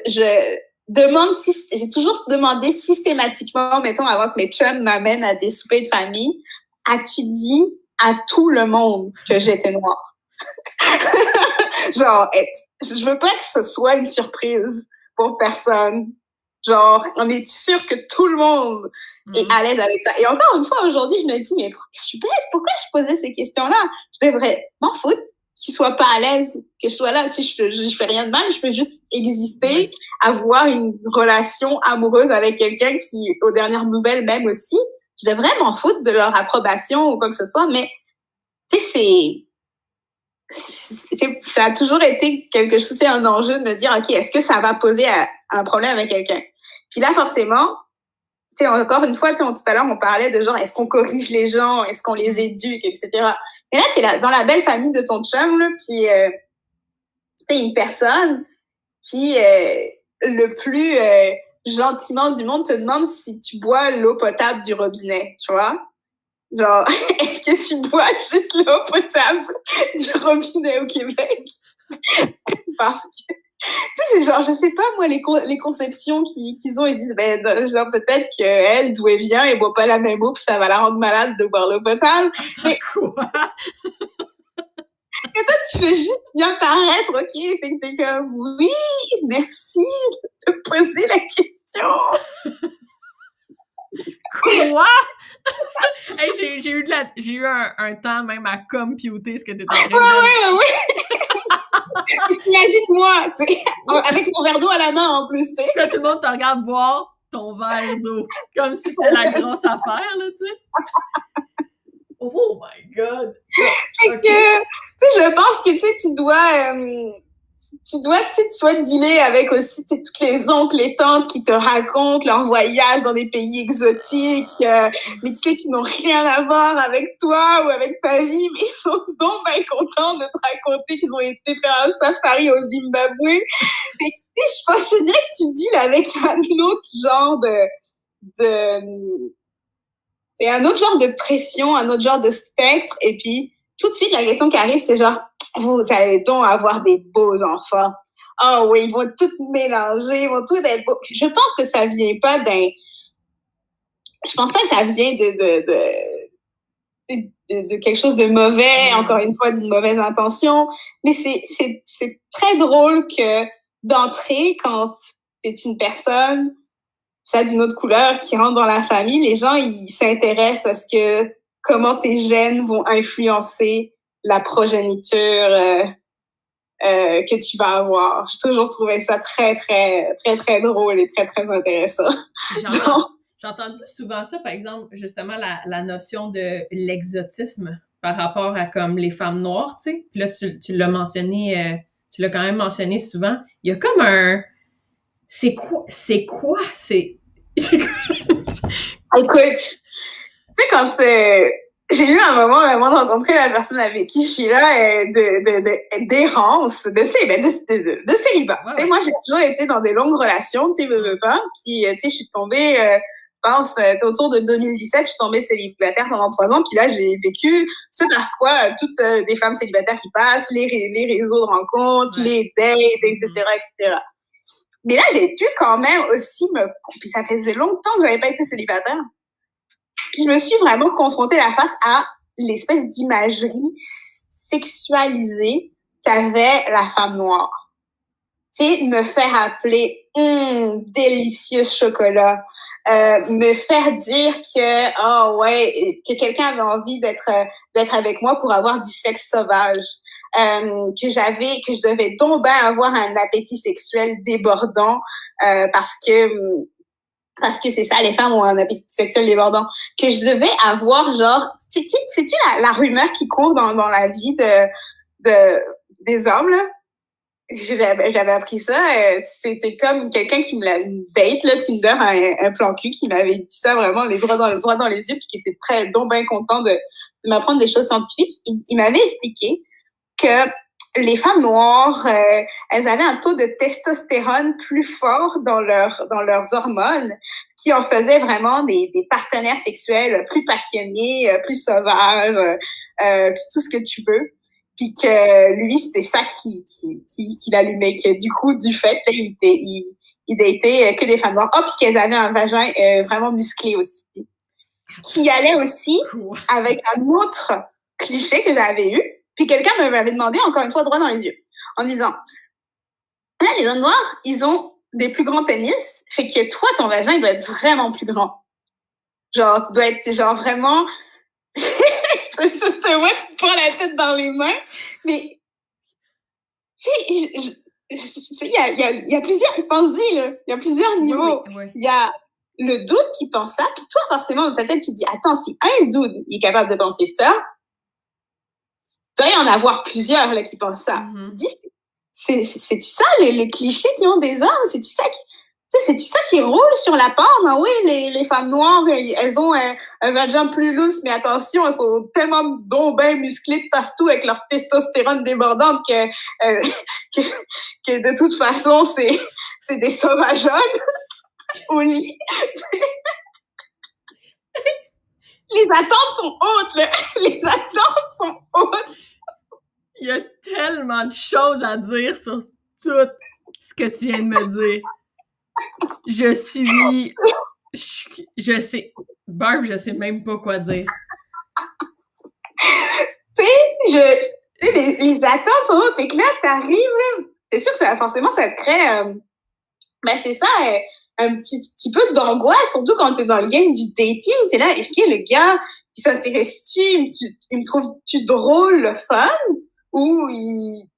demande, j'ai toujours demandé systématiquement, mettons, avant que mes chums m'amènent à des soupers de famille, as-tu dit à tout le monde que j'étais noire? Genre, je veux pas que ce soit une surprise pour personne. Genre, on est sûr que tout le monde est mm-hmm. à l'aise avec ça. Et encore une fois, aujourd'hui, je me dis, mais je suis bête, pourquoi je posais ces questions-là? Je devrais m'en foutre qu'il soit pas à l'aise, que je sois là. Tu sais, je, je, fais rien de mal, je peux juste exister, avoir une relation amoureuse avec quelqu'un qui, aux dernières nouvelles même aussi, je devrais m'en foutre de leur approbation ou quoi que ce soit, mais tu sais, c'est, ça a toujours été quelque chose, c'est un enjeu de me dire, OK, est-ce que ça va poser un problème avec quelqu'un? Puis là, forcément, sais, encore une fois, tout à l'heure, on parlait de genre, est-ce qu'on corrige les gens, est-ce qu'on les éduque, etc. Mais là, tu es dans la belle famille de ton chum, là, puis euh, tu une personne qui, euh, le plus euh, gentiment du monde, te demande si tu bois l'eau potable du robinet, tu vois? Genre, est-ce que tu bois juste l'eau potable du robinet au Québec? Parce que c'est genre, je sais pas, moi, les, les conceptions qu'ils ont, ils disent, ben, genre, peut-être qu'elle, d'où elle vient, elle boit pas la même eau, puis ça va la rendre malade de boire l'eau potable. Mais... Quoi? Et toi, tu fais juste bien paraître, ok? Fait que t'es comme, oui, merci de te poser la question. Quoi? hey, j'ai eu, de la, eu un, un, temps même à computer ce que t'étais en train de dire. Ouais, ouais, Imagine-moi, avec mon verre d'eau à la main en plus, tu sais. tout le monde te regarde boire ton verre d'eau, comme si c'était la grosse affaire, là, tu sais. Oh my God! Fait que, tu sais, je pense que, tu dois... Euh, tu dois, tu sais, tu dealer avec aussi toutes les oncles, les tantes qui te racontent leur voyage dans des pays exotiques, euh, mais tu sais, qui n'ont rien à voir avec toi ou avec ta vie, mais ils sont donc bien contents de te raconter qu'ils ont été faire un safari au Zimbabwe. Et tu sais, je pense, je dirais que tu deals avec un autre genre de, de, et un autre genre de pression, un autre genre de spectre, et puis tout de suite, la question qui arrive, c'est genre, vous allez donc avoir des beaux enfants. Oh oui, ils vont tout mélanger, ils vont tout être beaux. Je pense que ça vient pas d'un. Je pense pas que ça vient de, de, de, de, quelque chose de mauvais, mm. encore une fois, d'une mauvaise intention. Mais c'est très drôle que d'entrer, quand tu es une personne, ça d'une autre couleur, qui rentre dans la famille, les gens, ils s'intéressent à ce que, comment tes gènes vont influencer la progéniture euh, euh, que tu vas avoir. J'ai toujours trouvé ça très, très, très, très drôle et très, très intéressant. J'ai entendu souvent ça, par exemple, justement, la, la notion de l'exotisme par rapport à comme les femmes noires, tu sais. Puis là, tu, tu l'as mentionné, euh, tu l'as quand même mentionné souvent. Il y a comme un... C'est quoi? C'est quoi? C'est... Écoute, tu sais, quand c'est j'ai eu un moment vraiment de rencontrer la personne avec qui je suis là euh, de de d'errance de, de, ben, de, de, de, célibat. Tu sais moi j'ai toujours été dans des longues relations tu sais veux pas. Puis euh, tu sais je suis tombée euh, je pense autour de 2017 je suis tombée célibataire pendant trois ans. Puis là j'ai vécu ce par quoi toutes les femmes célibataires qui passent les les réseaux de rencontres les dates etc etc mais là j'ai pu quand même aussi me puis ça faisait longtemps que j'avais pas été célibataire je me suis vraiment confrontée la face à l'espèce d'imagerie sexualisée qu'avait la femme noire. tu sais, me faire appeler hum, délicieux chocolat, euh, me faire dire que oh ouais que quelqu'un avait envie d'être d'être avec moi pour avoir du sexe sauvage euh, que j'avais que je devais donc bien avoir un appétit sexuel débordant euh, parce que parce que c'est ça les femmes ont un appétit sexuel débordant que je devais avoir genre c'est tu la, la rumeur qui court dans dans la vie de de des hommes là? J'avais appris ça. Euh, c'était comme quelqu'un qui me l'a date, là, Tinder, un, un plan cul, qui m'avait dit ça vraiment les droits dans, les droits dans les yeux, puis qui était très, donc bien content de, de m'apprendre des choses scientifiques. Il, m'avait expliqué que les femmes noires, euh, elles avaient un taux de testostérone plus fort dans, leur, dans leurs hormones, qui en faisaient vraiment des, des partenaires sexuels plus passionnés, euh, plus sauvages, euh, tout ce que tu veux. Puis que lui c'était ça qui qui, qui, qui l'allumait que du coup du fait il était il, il datait que des femmes noires. Oh puis qu'elles avaient un vagin euh, vraiment musclé aussi. Ce qui allait aussi avec un autre cliché que j'avais eu puis quelqu'un m'avait demandé encore une fois droit dans les yeux en disant là les hommes noirs ils ont des plus grands pénis fait que toi ton vagin il doit être vraiment plus grand genre tu dois être genre vraiment je te vois, tu te prends la tête dans les mains. Mais, tu sais, il y a, y, a, y a plusieurs, pense-y, là, il y a plusieurs niveaux. Il y a le doute qui pense ça, puis toi, forcément, dans ta tête, tu dis, attends, si un doute est capable de penser ça, doit y en avoir plusieurs, là, qui pensent ça. Mm-hmm. Tu te dis, c'est-tu ça, le, le cliché qu'ils ont des hommes? C'est-tu ça qui c'est ça qui roule sur la porne. Hein? Oui, les, les femmes noires, elles ont un, un vagin plus lousse, mais attention, elles sont tellement bien musclées de partout avec leur testostérone débordante que, euh, que, que, de toute façon, c'est, c'est des sauvageonnes. oui. les attentes sont hautes, là. Les attentes sont hautes. Il y a tellement de choses à dire sur tout ce que tu viens de me dire je suis. Je, sais. Barb, je sais même pas quoi dire. tu sais, je. les, les attentes sont autres. Fait que là, t'arrives, c'est sûr que ça, forcément, ça te crée. Euh, ben, c'est ça, euh, un petit, petit peu d'angoisse, surtout quand t'es dans le game du dating. T'es là, et le gars, il s'intéresse-tu, il me trouve-tu drôle, fun, ou il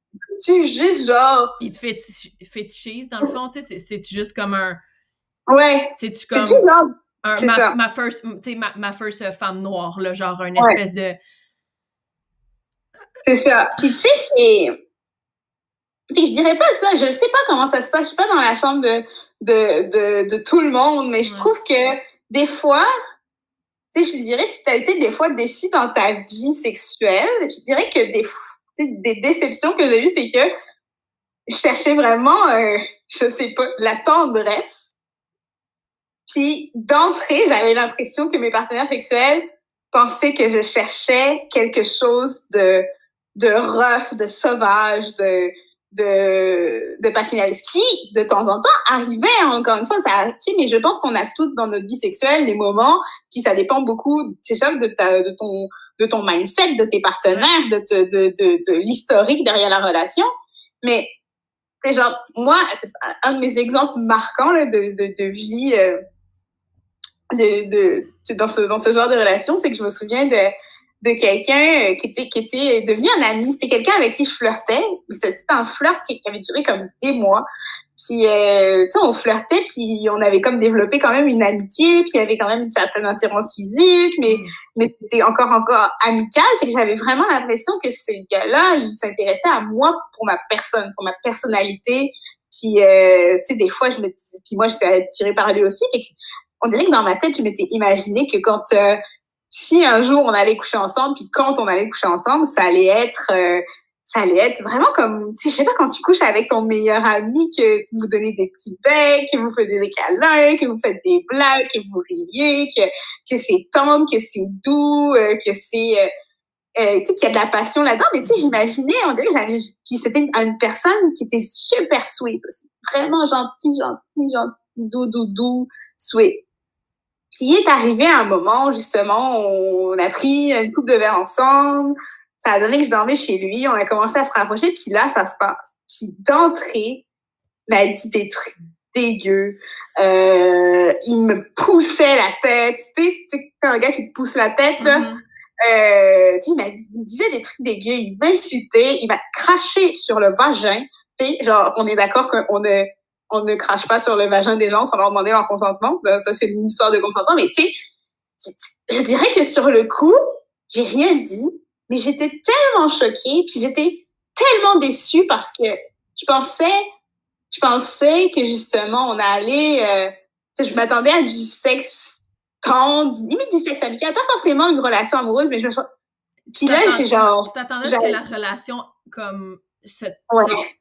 tu juste genre. Il te fétichise, dans le fond, tu sais, c'est juste comme un. Ouais. C'est-tu comme. genre. Un, ma, ça. ma first, ma, ma first femme noire, là, genre une espèce de. C'est ça. Puis tu sais, c'est. Puis je dirais pas ça, je sais pas comment ça se passe, je suis pas dans la chambre de, de, de, de tout le monde, mais je trouve que des fois, tu sais, je dirais, si tu as été des fois déçu dans ta vie sexuelle, je dirais que des des déceptions que j'ai eues, c'est que je cherchais vraiment, euh, je sais pas, la tendresse. Puis d'entrée, j'avais l'impression que mes partenaires sexuels pensaient que je cherchais quelque chose de de rough, de sauvage, de de, de qui, de temps en temps, arrivait, encore une fois, ça, mais je pense qu'on a toutes dans notre vie sexuelle des moments qui, ça dépend beaucoup, c'est ça, de, ta, de ton, de ton mindset, de tes partenaires, de, de, de, l'historique derrière la relation. Mais, c'est genre, moi, un de mes exemples marquants de, de vie, euh, de, de, dans, ce, dans ce genre de relation, c'est que je me souviens de, de quelqu'un euh, qui était, qui était devenu un ami. C'était quelqu'un avec qui je flirtais. C'était un flirt qui, avait duré comme des mois. Puis, euh, tu sais, on flirtait, puis on avait comme développé quand même une amitié, puis il y avait quand même une certaine attirance physique, mais, mm. mais c'était encore, encore amical. Fait que j'avais vraiment l'impression que ce gars-là, il s'intéressait à moi pour ma personne, pour ma personnalité. Puis, euh, tu sais, des fois, je me puis moi, j'étais attirée par lui aussi. Fait que, on dirait que dans ma tête, je m'étais imaginé que quand euh, si un jour on allait coucher ensemble, puis quand on allait coucher ensemble, ça allait être, euh, ça allait être vraiment comme, tu je sais pas, quand tu couches avec ton meilleur ami, que vous donnez des petits becs, que vous faites des câlins, que vous faites des blagues, que vous riez, que, que c'est tendre, que c'est doux, euh, que c'est, euh, euh, tu sais, qu'il y a de la passion là-dedans. Mais tu sais, j'imaginais, on dirait que j'avais, puis c'était une, personne qui était super sweet aussi. Vraiment gentil, gentil, gentil, doux, doux, doux, sweet. Puis est arrivé un moment, justement, on a pris une coupe de verre ensemble. Ça a donné que je dormais chez lui. On a commencé à se rapprocher. Puis là, ça se passe. Puis d'entrée, m'a dit des trucs dégueux. Euh, il me poussait la tête. Tu sais, un gars qui te pousse la tête, là. Mm-hmm. Euh, il, m'a dit, disait des trucs dégueux, il m'insultait, il m'a craché sur le vagin. Tu sais, genre, on est d'accord qu'on ne, on ne crache pas sur le vagin des gens sans leur demander leur consentement. Ça, c'est une histoire de consentement. Mais tu sais, je dirais que sur le coup, j'ai rien dit, mais j'étais tellement choquée, puis j'étais tellement déçue parce que je pensais, je pensais que justement on allait, euh, je m'attendais à du sexe tendre, limite du sexe amical, pas forcément une relation amoureuse, mais je me puis là, c'est genre. Tu t'attendais à ce que la relation comme se,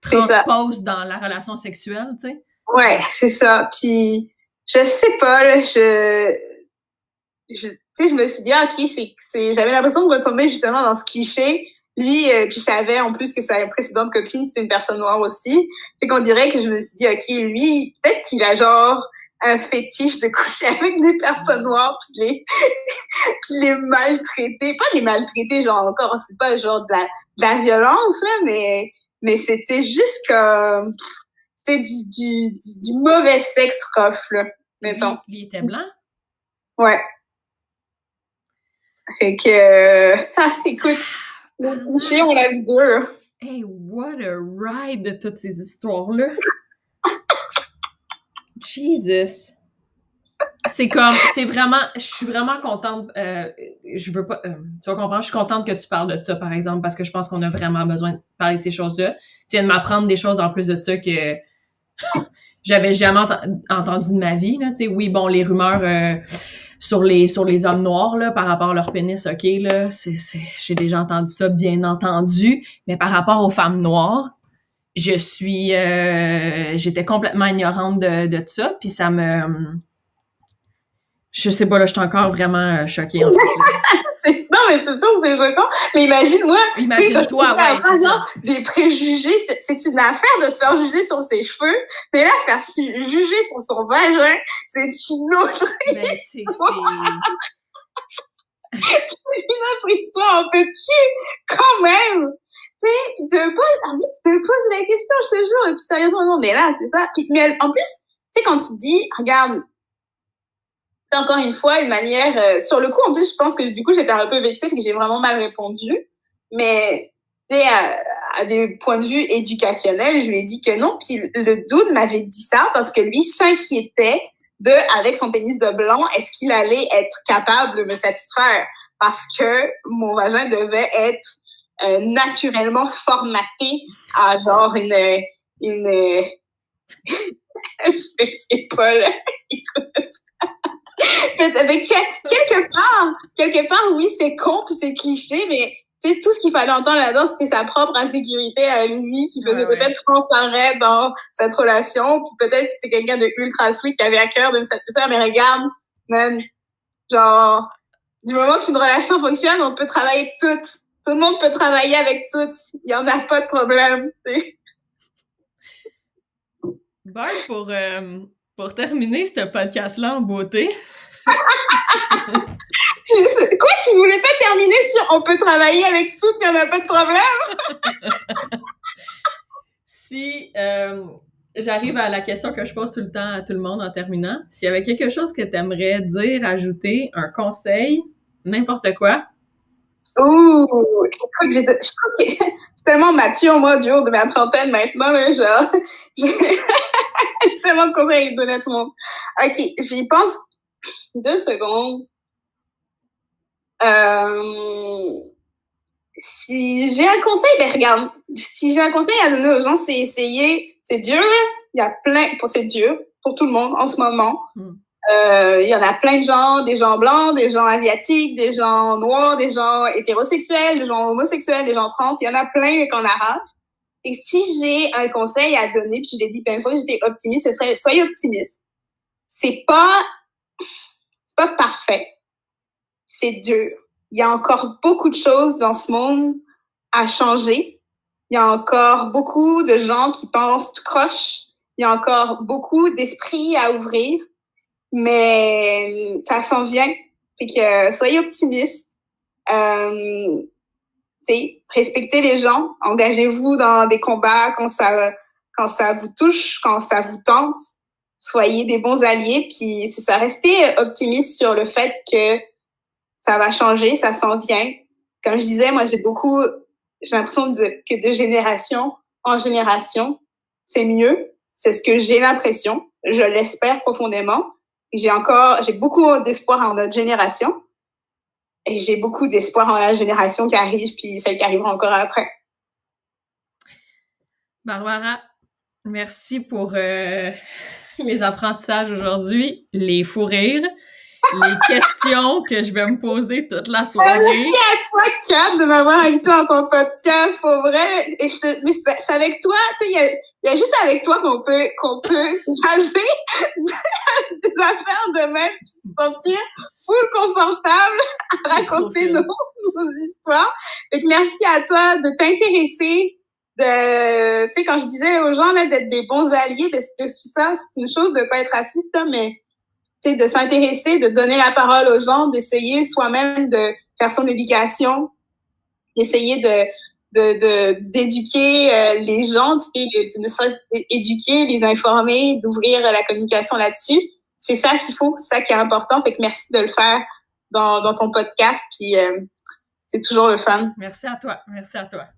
transpose dans la relation sexuelle, tu sais? Ouais, c'est ça. Puis je sais pas, là, je, je tu sais, je me suis dit, ah, ok, c'est, j'avais l'impression de retomber justement dans ce cliché lui, euh, puis je savais en plus que sa précédente copine, c'était une personne noire aussi. Fait qu'on dirait que je me suis dit, OK, lui, peut-être qu'il a genre un fétiche de coucher avec des personnes noires puis les, puis les maltraiter. Pas les maltraiter, genre encore, c'est pas genre de la, de la violence, là, mais, mais c'était juste comme... C'était du, du, du, mauvais sexe rough, là, mettons. Lui, était blanc? Ouais. Fait que... Écoute... Les filles ont la vie dure. Hey, what a ride de toutes ces histoires-là. Jesus. C'est comme, c'est vraiment, je suis vraiment contente. Euh, je veux pas, euh, tu vas comprendre, je suis contente que tu parles de ça, par exemple, parce que je pense qu'on a vraiment besoin de parler de ces choses-là. Tu viens de m'apprendre des choses en plus de ça que j'avais jamais entendu de ma vie. Là. Oui, bon, les rumeurs. Euh, sur les sur les hommes noirs là par rapport à leur pénis ok là j'ai déjà entendu ça bien entendu mais par rapport aux femmes noires je suis euh, j'étais complètement ignorante de, de ça puis ça me je sais pas là je suis encore vraiment euh, choquée en fait non, mais c'est sûr, c'est choquant. Mais imagine-moi, imagine-toi, ouais, des préjugés, c'est une affaire de se faire juger sur ses cheveux, mais là, faire juger sur son vagin, c'est une autre ben, histoire. c'est une autre histoire, on peut-tu, quand même? Tu sais, pis te poses, en plus, te poses la question, je te jure, et puis sérieusement, non, mais là, c'est ça. Puis, mais en plus, tu sais, quand tu dis, regarde, encore une fois une manière euh, sur le coup en plus je pense que du coup j'étais un peu vexée que j'ai vraiment mal répondu mais tu sais à, des points de vue éducationnels je lui ai dit que non puis le doute m'avait dit ça parce que lui s'inquiétait de avec son pénis de blanc est-ce qu'il allait être capable de me satisfaire? Parce que mon vagin devait être euh, naturellement formaté à genre une une je sais pas là écoute avec quelque part, quelque part, oui, c'est con puis c'est cliché, mais tu tout ce qu'il fallait entendre là-dedans, c'était sa propre insécurité à lui qui faisait peut-être transparaître dans cette relation, puis peut-être que c'était quelqu'un de ultra sweet qui avait à cœur de me satisfaire, mais regarde, man, genre, du moment qu'une relation fonctionne, on peut travailler toutes. Tout le monde peut travailler avec toutes. Il y en a pas de problème. Bon, pour, euh, pour terminer ce podcast-là en beauté. Quoi, tu voulais pas terminer sur on peut travailler avec tout, il n'y en a pas de problème? si euh, j'arrive à la question que je pose tout le temps à tout le monde en terminant, s'il y avait quelque chose que tu aimerais dire, ajouter, un conseil, n'importe quoi, Ouh, écoute, je trouve que je tellement mature, moi, du haut de ma trentaine maintenant, là, genre, tellement donner à tout le monde. OK, j'y pense deux secondes. Euh, si j'ai un conseil, ben regarde, si j'ai un conseil à donner aux gens, c'est essayer, c'est dur, il y a plein, pour c'est dur, pour tout le monde en ce moment. Hmm. Euh, il y en a plein de gens, des gens blancs, des gens asiatiques, des gens noirs, des gens hétérosexuels, des gens homosexuels, des gens trans. Il y en a plein qu'on arrache. Et si j'ai un conseil à donner, puis je l'ai dit plein de fois, j'étais optimiste, ce serait soyez optimiste. C'est pas c'est pas parfait. C'est dur. Il y a encore beaucoup de choses dans ce monde à changer. Il y a encore beaucoup de gens qui pensent tout croche. Il y a encore beaucoup d'esprits à ouvrir mais ça s'en vient. Fait que soyez optimistes. Euh, respectez les gens, engagez-vous dans des combats quand ça quand ça vous touche, quand ça vous tente, soyez des bons alliés. Puis c'est ça, restez optimiste sur le fait que ça va changer, ça s'en vient. Comme je disais, moi j'ai beaucoup, j'ai l'impression que de génération en génération, c'est mieux. C'est ce que j'ai l'impression. Je l'espère profondément. J'ai encore, j'ai beaucoup d'espoir en notre génération. Et j'ai beaucoup d'espoir en la génération qui arrive, puis celle qui arrivera encore après. Barbara, merci pour euh, les apprentissages aujourd'hui, les fous rires, les questions que je vais me poser toute la soirée. Merci à toi, Kat, de m'avoir invité dans ton podcast, pour vrai. Et je mais c'est avec toi, tu sais, il y a juste avec toi qu'on peut qu'on peut jaser des affaires de même puis se sentir full confortable à raconter nos, nos, histoires. Que merci à toi de t'intéresser de tu sais quand je disais aux gens là d'être des bons alliés ben c'est aussi ça c'est une chose de pas être raciste mais tu sais de s'intéresser de donner la parole aux gens d'essayer soi-même de faire son éducation d'essayer de de d'éduquer euh, les gens, de, de, éduquer, les informer, d'ouvrir la communication là-dessus. C'est ça qu'il faut, c'est ça qui est important. Fait merci de le faire dans, dans ton podcast. Puis euh, c'est toujours le fun. Merci à toi. Merci à toi.